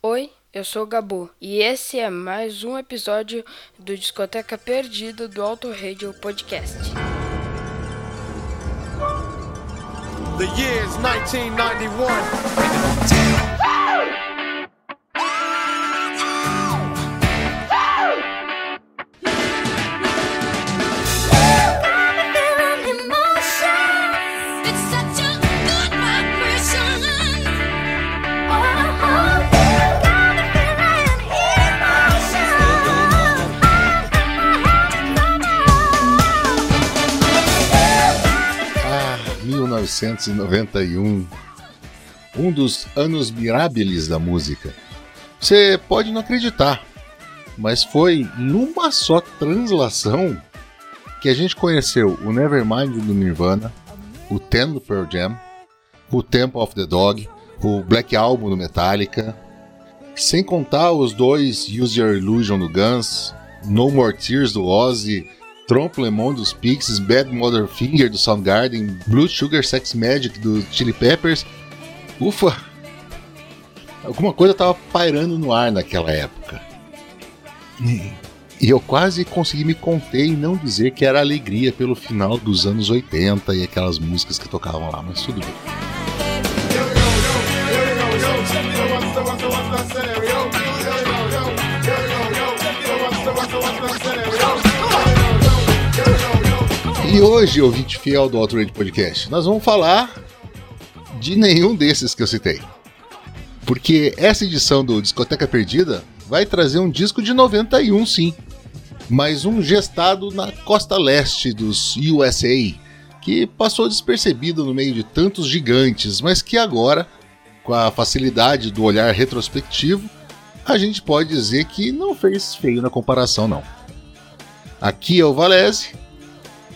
Oi, eu sou o Gabu e esse é mais um episódio do Discoteca Perdida do Auto Radio Podcast. The year is 1991. 1991. Um dos anos mirabilis da música. Você pode não acreditar, mas foi numa só translação que a gente conheceu o Nevermind do Nirvana, o Ten do Pearl Jam, o Temple of the Dog, o Black Album do Metallica, sem contar os dois Use Your Illusion do Guns, No More Tears do Ozzy, Trompe Lemon dos Pixies, Bad Mother Finger do Soundgarden, Blue Sugar Sex Magic do Chili Peppers. Ufa! Alguma coisa tava pairando no ar naquela época. E- E eu quase consegui me conter e não dizer que era alegria pelo final dos anos 80 e aquelas músicas que tocavam lá, mas tudo bem. E hoje, ouvinte fiel do Outrage Podcast, nós vamos falar de nenhum desses que eu citei. Porque essa edição do Discoteca Perdida vai trazer um disco de 91, sim. Mas um gestado na costa leste dos USA, que passou despercebido no meio de tantos gigantes, mas que agora, com a facilidade do olhar retrospectivo, a gente pode dizer que não fez feio na comparação, não. Aqui é o Valese,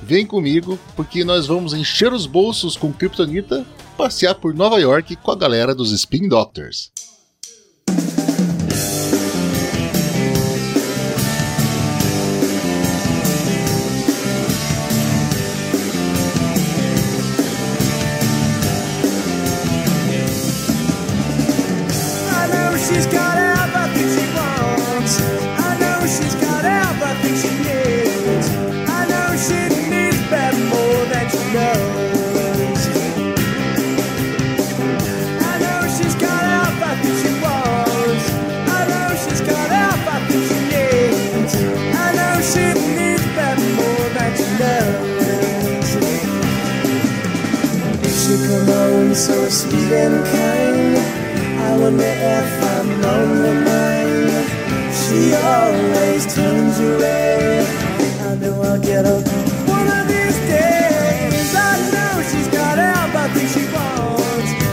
Vem comigo, porque nós vamos encher os bolsos com Kryptonita, passear por Nova York com a galera dos Spin Doctors. So sweet and kind. I wonder if I'm on her mind. She always turns away. I know I'll get her one of these days. I know she's got she wants. I know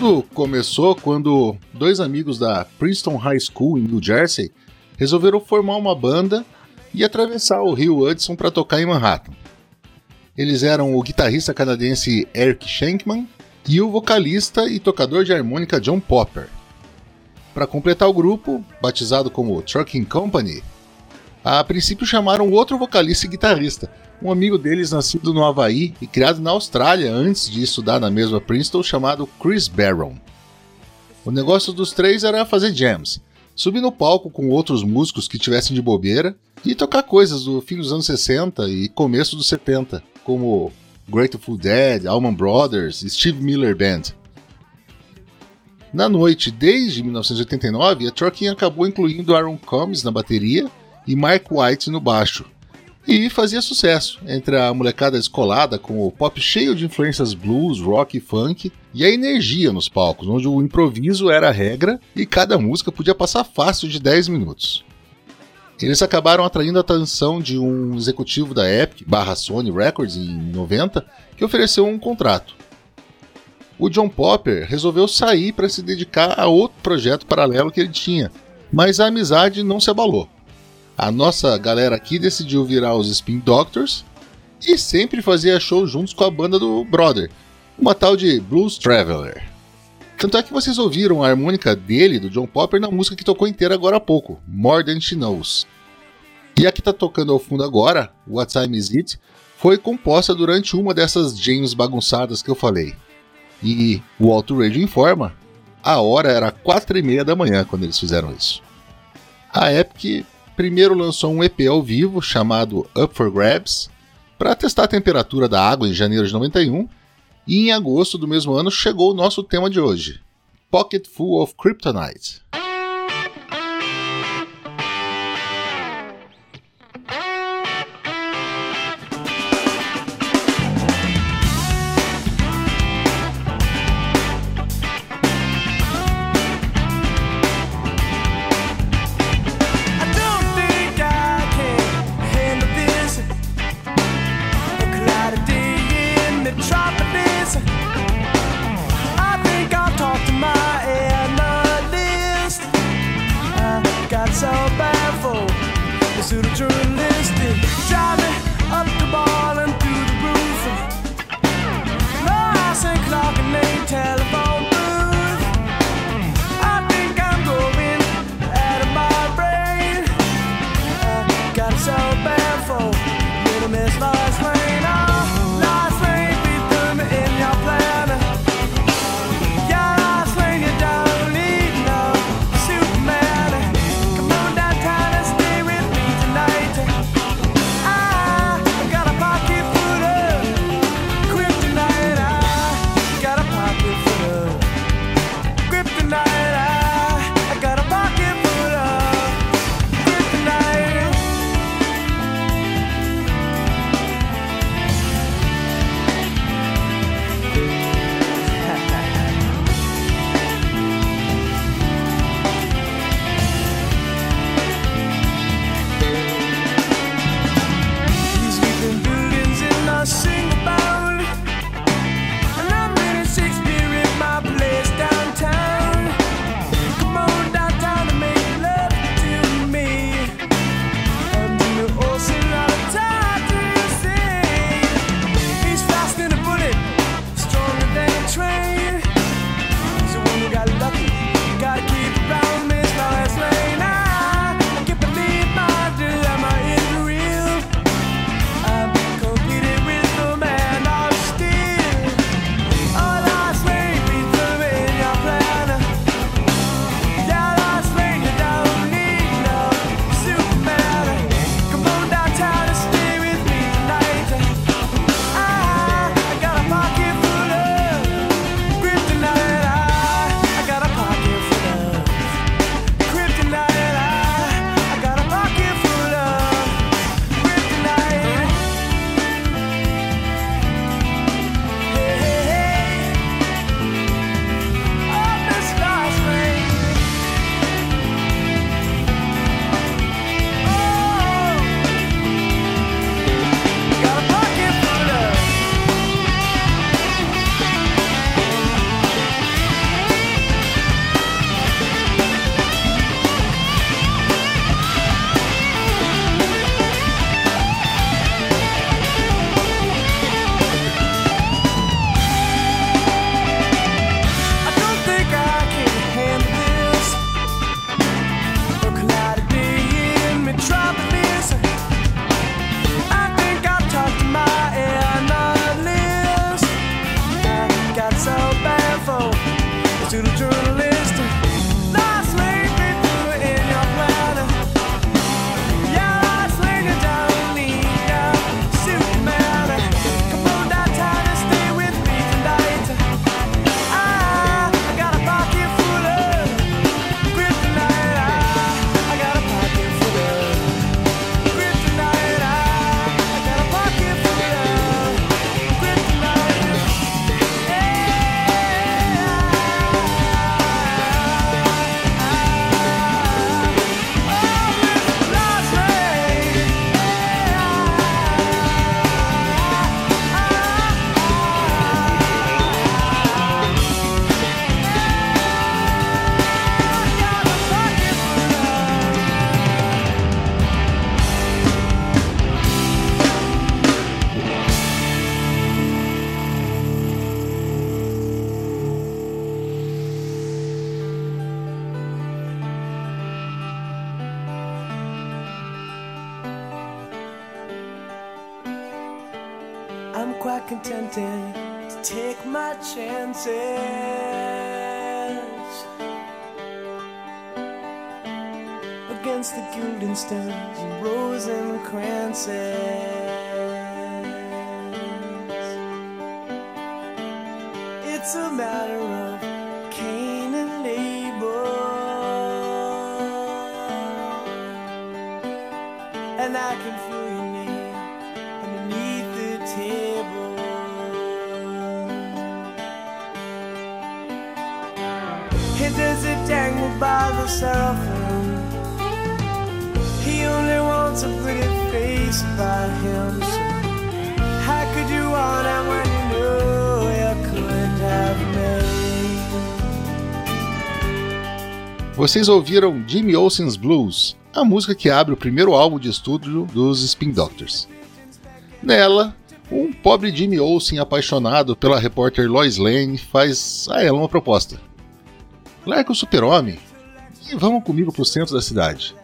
Tudo começou quando dois amigos da Princeton High School em New Jersey resolveram formar uma banda e atravessar o rio Hudson para tocar em Manhattan. Eles eram o guitarrista canadense Eric Shankman e o vocalista e tocador de harmônica John Popper. Para completar o grupo, batizado como Trucking Company, a princípio chamaram outro vocalista e guitarrista, um amigo deles nascido no Havaí e criado na Austrália antes de estudar na mesma Princeton, chamado Chris Barron. O negócio dos três era fazer jams, subir no palco com outros músicos que tivessem de bobeira e tocar coisas do fim dos anos 60 e começo dos 70, como Grateful Dead, Allman Brothers, Steve Miller Band. Na noite, desde 1989, a Trucking acabou incluindo Aaron Combs na bateria e Mark White no baixo, e fazia sucesso entre a molecada escolada com o pop cheio de influências blues, rock e funk e a energia nos palcos, onde o improviso era a regra e cada música podia passar fácil de 10 minutos. Eles acabaram atraindo a atenção de um executivo da Epic barra Sony Records em 90 que ofereceu um contrato. O John Popper resolveu sair para se dedicar a outro projeto paralelo que ele tinha, mas a amizade não se abalou. A nossa galera aqui decidiu virar os Spin Doctors e sempre fazia show juntos com a banda do Brother, uma tal de Blues Traveler. Tanto é que vocês ouviram a harmônica dele, do John Popper, na música que tocou inteira agora há pouco, More Than She Knows. E a que está tocando ao fundo agora, What Time Is It, foi composta durante uma dessas jams bagunçadas que eu falei. E o Auto Radio informa, a hora era quatro e meia da manhã quando eles fizeram isso. A Epic primeiro lançou um EP ao vivo chamado Up for Grabs para testar a temperatura da água em janeiro de 91 e em agosto do mesmo ano chegou o nosso tema de hoje, Pocket Full of Kryptonite. And I can feel your name underneath the table. It dangle by the. He only wants a pretty face by him. So how could you want him when you knew you have? Vocês ouviram Jimmy Olsen's Blues, a música que abre o primeiro álbum de estúdio dos Spin Doctors. Nela, um pobre Jimmy Olsen apaixonado pela repórter Lois Lane faz a ela uma proposta. Larga o super-homem e vamos comigo pro centro da cidade.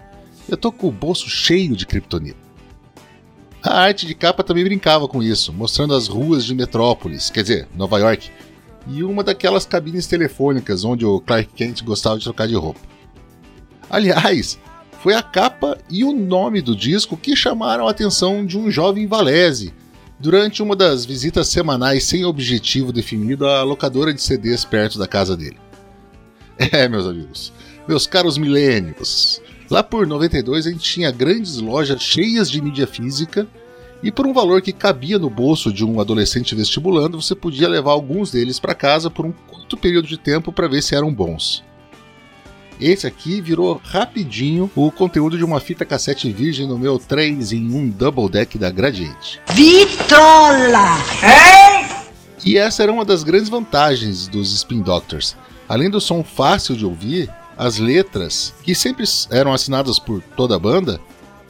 Eu tô com o bolso cheio de kryptonita. A arte de capa também brincava com isso, mostrando as ruas de Metrópolis, quer dizer, Nova York, e uma daquelas cabines telefônicas onde o Clark Kent gostava de trocar de roupa. Aliás, foi a capa e o nome do disco que chamaram a atenção de um jovem Valese durante uma das visitas semanais sem objetivo definido à locadora de CDs perto da casa dele. É, meus amigos, meus caros milênios, lá por 92 a gente tinha grandes lojas cheias de mídia física e por um valor que cabia no bolso de um adolescente vestibulando, você podia levar alguns deles para casa por um curto período de tempo para ver se eram bons. Esse aqui virou rapidinho o conteúdo de uma fita cassete virgem no meu 3 em 1 double deck da Gradiente. Vitrola! E essa era uma das grandes vantagens dos Spin Doctors. Além do som fácil de ouvir, as letras, que sempre eram assinadas por toda a banda,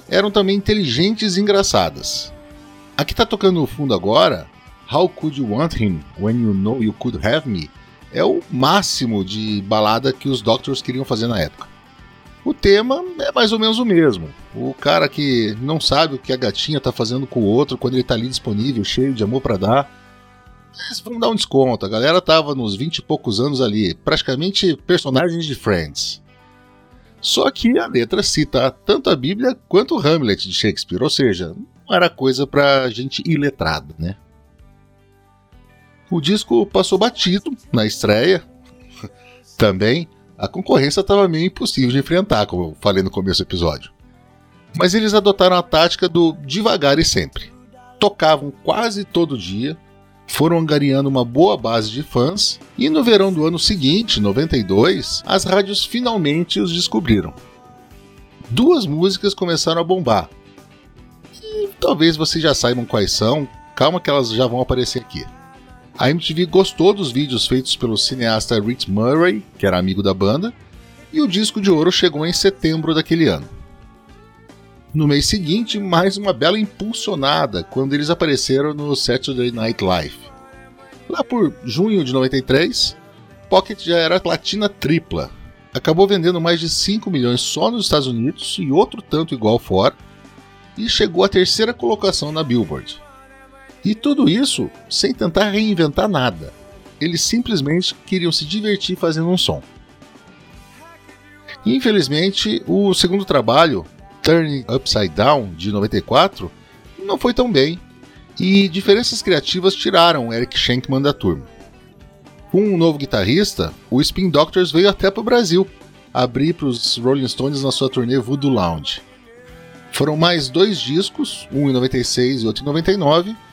eram também inteligentes e engraçadas. A que tá tocando no fundo agora, How Could You Want Him When You Know You Could Have Me, é o máximo de balada que os Doctors queriam fazer na época. O tema é mais ou menos o mesmo. O cara que não sabe o que a gatinha tá fazendo com o outro quando ele tá ali disponível, cheio de amor para dar. Eles vão dar um desconto. A galera tava nos 20 e poucos anos ali, praticamente personagens de Friends. Só que a letra cita tanto a Bíblia quanto o Hamlet de Shakespeare, ou seja, não era coisa pra gente iletrada, né? O disco passou batido na estreia. Também a concorrência estava meio impossível de enfrentar, como eu falei no começo do episódio. Mas eles adotaram a tática do devagar e sempre. Tocavam quase todo dia, foram angariando uma boa base de fãs e no verão do ano seguinte, 92, as rádios finalmente os descobriram. Duas músicas começaram a bombar. E talvez vocês já saibam quais são, calma que elas já vão aparecer aqui. A MTV gostou dos vídeos feitos pelo cineasta Rich Murray, que era amigo da banda, e o disco de ouro chegou em setembro daquele ano. No mês seguinte, mais uma bela impulsionada quando eles apareceram no Saturday Night Live. Lá por junho de 93, Pocket já era platina tripla. Acabou vendendo mais de 5 milhões só nos Estados Unidos e outro tanto igual fora, e chegou à terceira colocação na Billboard. E tudo isso sem tentar reinventar nada. Eles simplesmente queriam se divertir fazendo um som. Infelizmente, o segundo trabalho, Turning Upside Down, de 94, não foi tão bem, e diferenças criativas tiraram Eric Schenkman da turma. Com um novo guitarrista, o Spin Doctors veio até para o Brasil, abrir para os Rolling Stones na sua turnê Voodoo Lounge. Foram mais dois discos, um em 96 e outro em 99,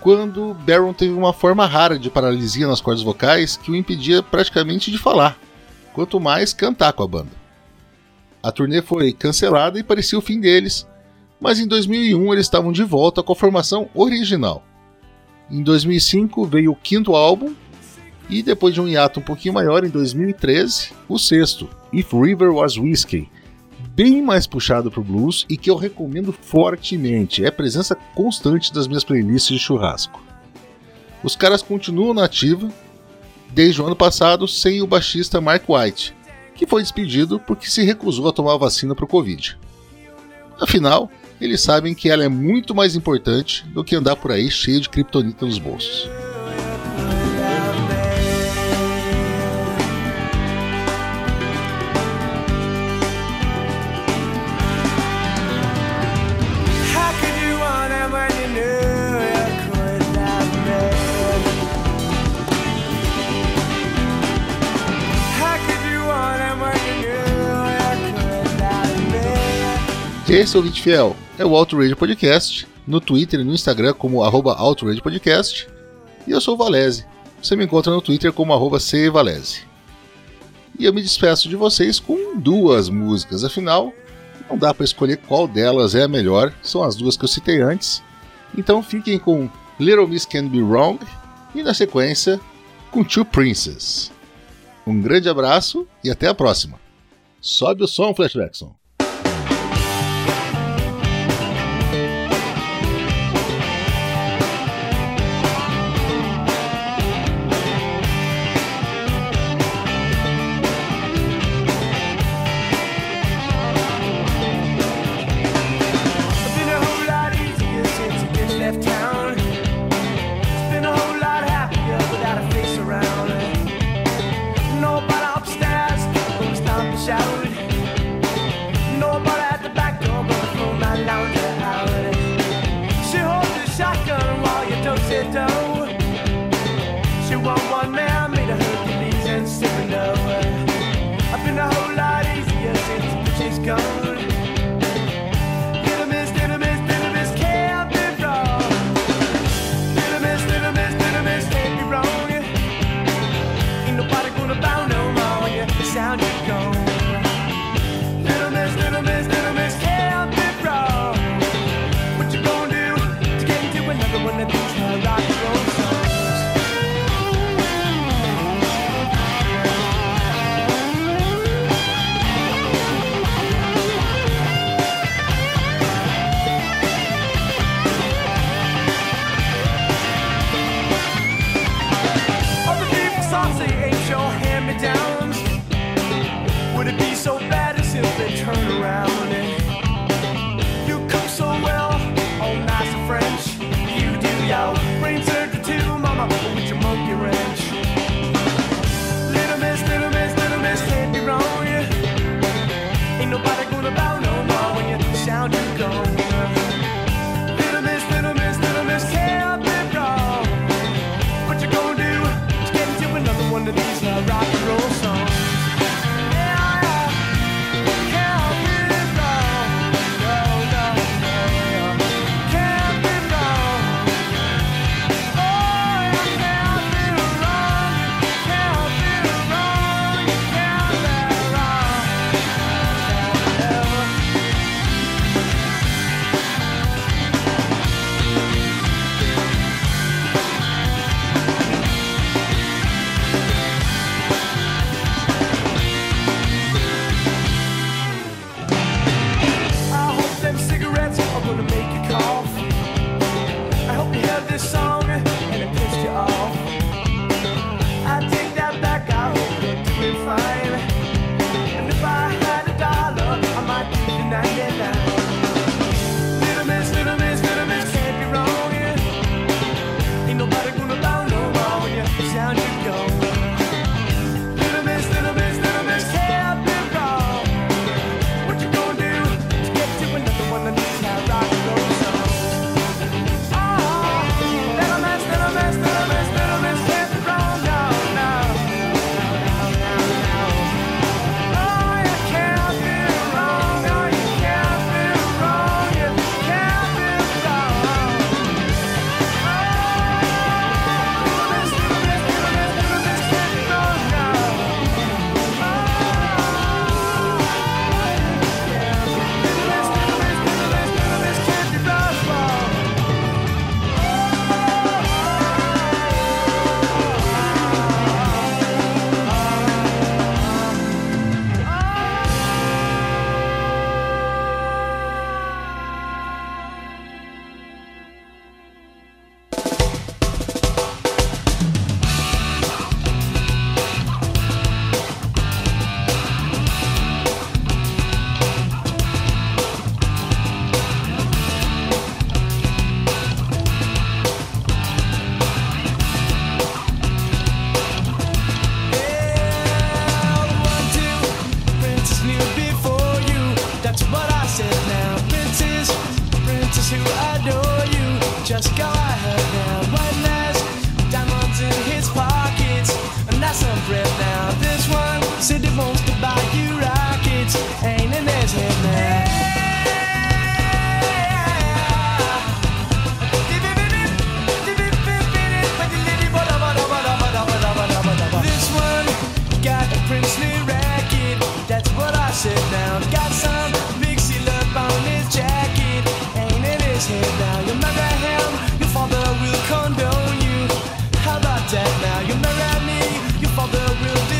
quando Baron teve uma forma rara de paralisia nas cordas vocais que o impedia praticamente de falar, quanto mais cantar com a banda. A turnê foi cancelada e parecia o fim deles, mas em 2001 eles estavam de volta com a formação original. Em 2005 veio o quinto álbum e depois de um hiato um pouquinho maior em 2013, o sexto, If River Was Whiskey, bem mais puxado pro blues e que eu recomendo fortemente. É presença constante das minhas playlists de churrasco. Os caras continuam na ativa desde o ano passado sem o baixista Mark White, que foi despedido porque se recusou a tomar a vacina para o Covid. Afinal, eles sabem que ela é muito mais importante do que andar por aí cheio de kryptonita nos bolsos. Love me? Esse ouvinte fiel é o Outrage Podcast, no Twitter e no Instagram como arroba Podcast. E eu sou o Valese. Você me encontra no Twitter como arroba cvalese. E eu me despeço de vocês com duas músicas, afinal, não dá para escolher qual delas é a melhor, são as duas que eu citei antes. Então fiquem com Little Miss Can Be Wrong e na sequência com Two Princes. Um grande abraço e até a próxima. Sobe o som, Flash Jackson.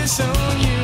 this on you.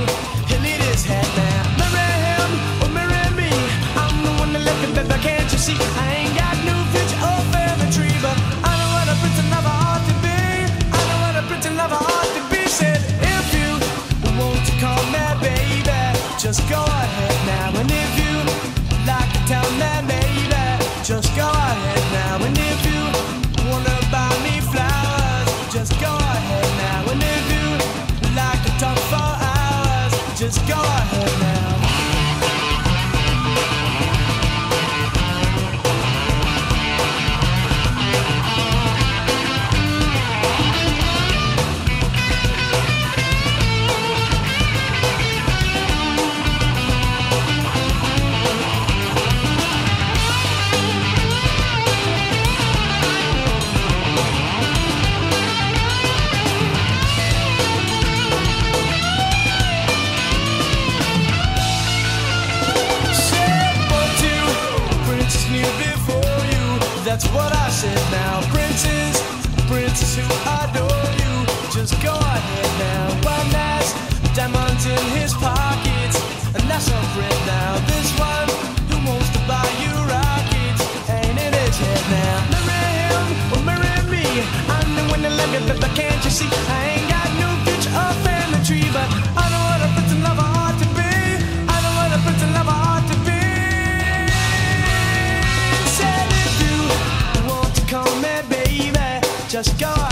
just go.